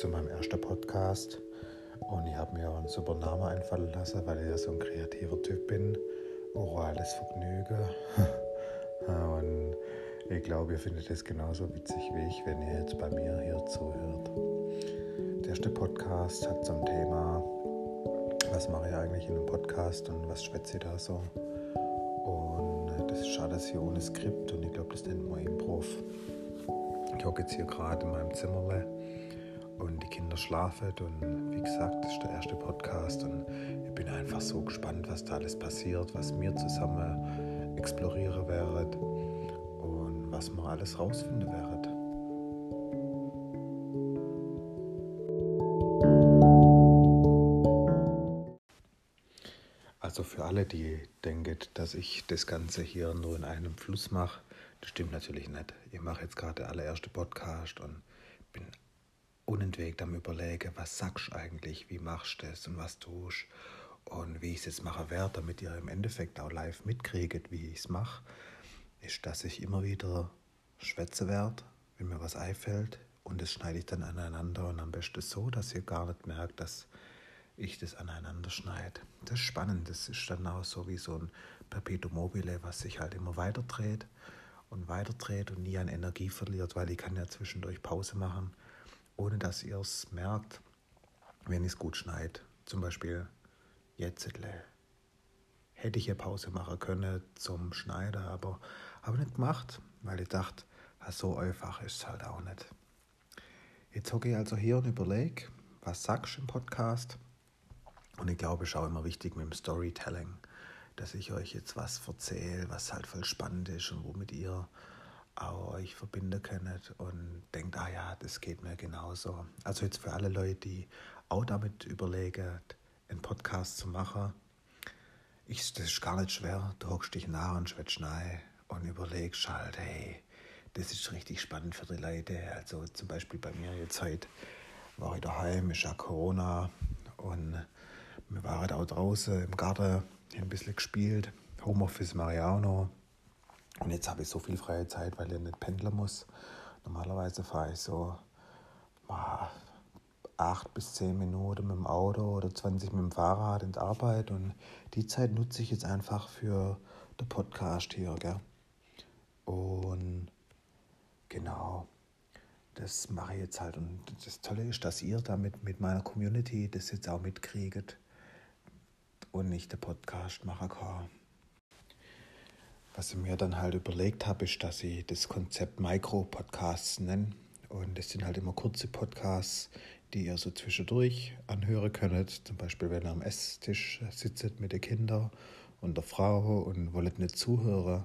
zu meinem ersten Podcast. Und ich habe mir einen super Namen einfallen lassen, weil ich ja so ein kreativer Typ bin. Orales Vergnügen. Und ich glaube, ihr findet es genauso witzig wie ich, wenn ihr jetzt bei mir hier zuhört. Der erste Podcast hat zum Thema, was mache ich eigentlich in einem Podcast und was schwätze ich da so. Und das ist schade, dass hier ohne Skript und ich glaube, das nennt man Improv. Ich hocke jetzt hier gerade in meinem Zimmerle und die Kinder schlafen und wie gesagt, das ist der erste Podcast und ich bin einfach so gespannt, was da alles passiert, was wir zusammen explorieren werden und was wir alles rausfinden werden. Also für alle, die denken, dass ich das Ganze hier nur in einem Fluss mache, das stimmt natürlich nicht. Ich mache jetzt gerade der allererste Podcast und bin unentwegt am Überlegen, was sagst du eigentlich, wie machst du das und was tust und wie ich es jetzt machen werde, damit ihr im Endeffekt auch live mitkriegt, wie ich es mache, ist, dass ich immer wieder schwätze werde, wenn mir was einfällt und das schneide ich dann aneinander und am besten so, dass ihr gar nicht merkt, dass ich das aneinander schneide. Das ist spannend, das ist dann auch so wie so ein Perpetuum mobile, was sich halt immer weiter dreht und weiter dreht und nie an Energie verliert, weil ich kann ja zwischendurch Pause machen, ohne dass ihr es merkt, wenn es gut schneide. Zum Beispiel jetzt hätte ich eine Pause machen können zum Schneider, aber habe nicht gemacht, weil ich dachte, so einfach ist es halt auch nicht. Jetzt hocke ich also hier und überlege, was sagst du im Podcast? Und ich glaube, es ist auch immer wichtig mit dem Storytelling dass ich euch jetzt was erzähle, was halt voll spannend ist und womit ihr euch verbinden könnt und denkt, ah ja, das geht mir genauso. Also jetzt für alle Leute, die auch damit überlegen, einen Podcast zu machen, ich, das ist gar nicht schwer. Du hockst dich nah und schwätzt nahe und überlegst halt, hey, das ist richtig spannend für die Leute. Also zum Beispiel bei mir jetzt heute war ich daheim, ist ja Corona und wir waren auch draußen im Garten ein bisschen gespielt. Homeoffice auch noch. Und jetzt habe ich so viel freie Zeit, weil ich nicht pendeln muss. Normalerweise fahre ich so acht bis zehn Minuten mit dem Auto oder 20 mit dem Fahrrad in die Arbeit. Und die Zeit nutze ich jetzt einfach für den Podcast hier. Gell? Und genau, das mache ich jetzt halt. Und das Tolle ist, dass ihr damit mit meiner Community das jetzt auch mitkriegt und nicht der Podcast machen kann. Was ich mir dann halt überlegt habe, ist, dass ich das Konzept Micro-Podcasts nenne. Und das sind halt immer kurze Podcasts, die ihr so zwischendurch anhören könnt. Zum Beispiel, wenn ihr am Esstisch sitzt mit den Kindern und der Frau und wollt nicht zuhören.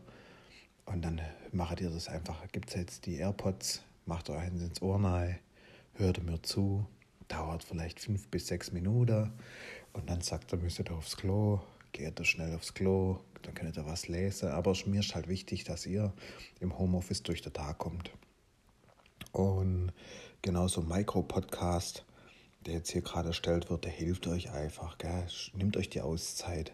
Und dann macht ihr das einfach. Gibt es jetzt die AirPods, macht euch eins ins Ohr rein, hört mir zu. Dauert vielleicht fünf bis sechs Minuten. Und dann sagt er, müsst ihr aufs Klo, geht er schnell aufs Klo, dann könnt ihr was lesen. Aber mir ist halt wichtig, dass ihr im Homeoffice durch den Tag kommt. Und genauso ein Micro-Podcast, der jetzt hier gerade erstellt wird, der hilft euch einfach. Gell? Nehmt euch die Auszeit.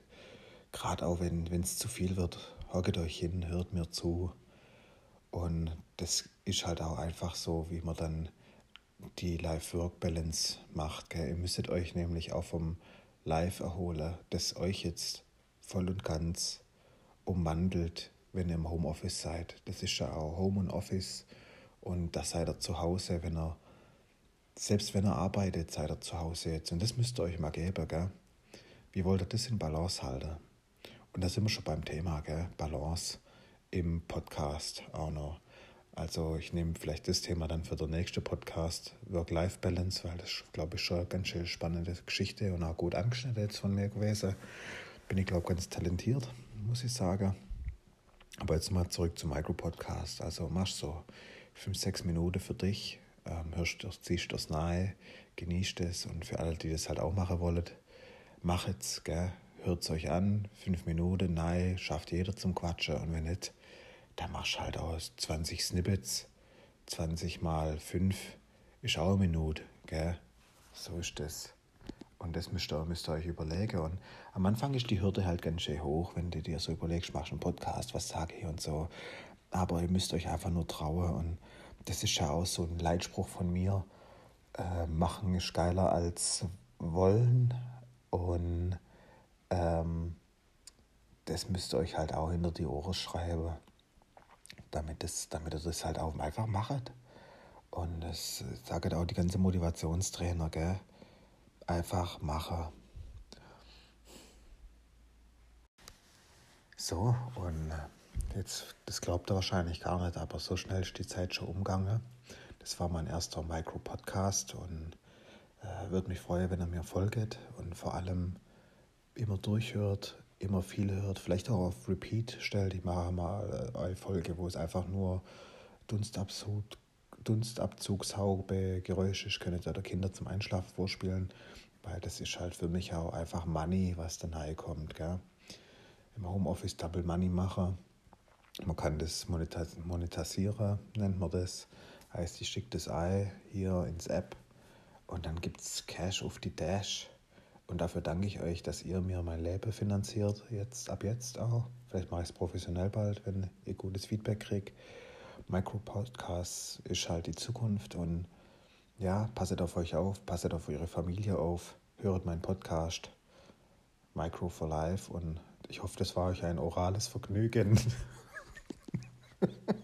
Gerade auch wenn es zu viel wird, hocket euch hin, hört mir zu. Und das ist halt auch einfach so, wie man dann die Life-Work-Balance macht. Gell? Ihr müsstet euch nämlich auch vom live erhole, das euch jetzt voll und ganz umwandelt, wenn ihr im Homeoffice seid. Das ist ja auch Home und Office und da seid ihr zu Hause, wenn ihr, selbst wenn ihr arbeitet, seid ihr zu Hause jetzt. Und das müsst ihr euch mal geben, gell? Wie wollt ihr das in Balance halten? Und da sind wir schon beim Thema, gell? Balance im Podcast auch noch. Also ich nehme vielleicht das Thema dann für den nächsten Podcast, Work-Life-Balance, weil das, glaube ich, schon eine ganz schön spannende Geschichte und auch gut angeschnitten jetzt von mir gewesen. Bin ich, glaube ich, ganz talentiert, muss ich sagen. Aber jetzt mal zurück zum Micro-Podcast. Also machst so fünf, sechs Minuten für dich, ähm, hörst ziehst das nahe, genießt es und für alle, die das halt auch machen wollen, macht es, hört es euch an, fünf Minuten, nein, schafft jeder zum Quatschen und wenn nicht, da machst halt aus 20 Snippets, 20 mal 5 ist auch eine Minute, gell? So ist das. Und das müsst ihr, müsst ihr euch überlegen. Und am Anfang ist die Hürde halt ganz schön hoch, wenn du dir so überlegst, machst einen Podcast, was sage ich und so. Aber ihr müsst euch einfach nur trauen. Und das ist ja auch so ein Leitspruch von mir. äh, machen ist geiler als wollen und ähm, das müsst ihr euch halt auch hinter die Ohren schreiben, damit, das, damit ihr das halt auch einfach macht. Und das sagt auch die ganze Motivationstrainer, gell? Einfach machen. So, und jetzt, das glaubt ihr wahrscheinlich gar nicht, aber so schnell ist die Zeit schon umgegangen. Das war mein erster Micro-Podcast und äh, würde mich freuen, wenn ihr mir folgt und vor allem immer durchhört, immer viel hört, vielleicht auch auf Repeat stellt. Ich mache mal eine Folge, wo es einfach nur Dunstabzug, Dunstabzugshaube, Geräusche ist, können ja der Kinder zum Einschlafen vorspielen, weil das ist halt für mich auch einfach Money, was dann kommt. Gell? Im Homeoffice Double Money machen. Man kann das monetisieren, nennt man das. Heißt, ich schicke das Ei hier ins App und dann gibt es Cash auf die Dash. Und dafür danke ich euch, dass ihr mir mein Leben finanziert, jetzt ab jetzt auch. Vielleicht mache ich es professionell bald, wenn ihr gutes Feedback kriegt. Micro-Podcast ist halt die Zukunft und ja, passet auf euch auf, passet auf eure Familie auf, hört meinen Podcast Micro for Life und ich hoffe, das war euch ein orales Vergnügen.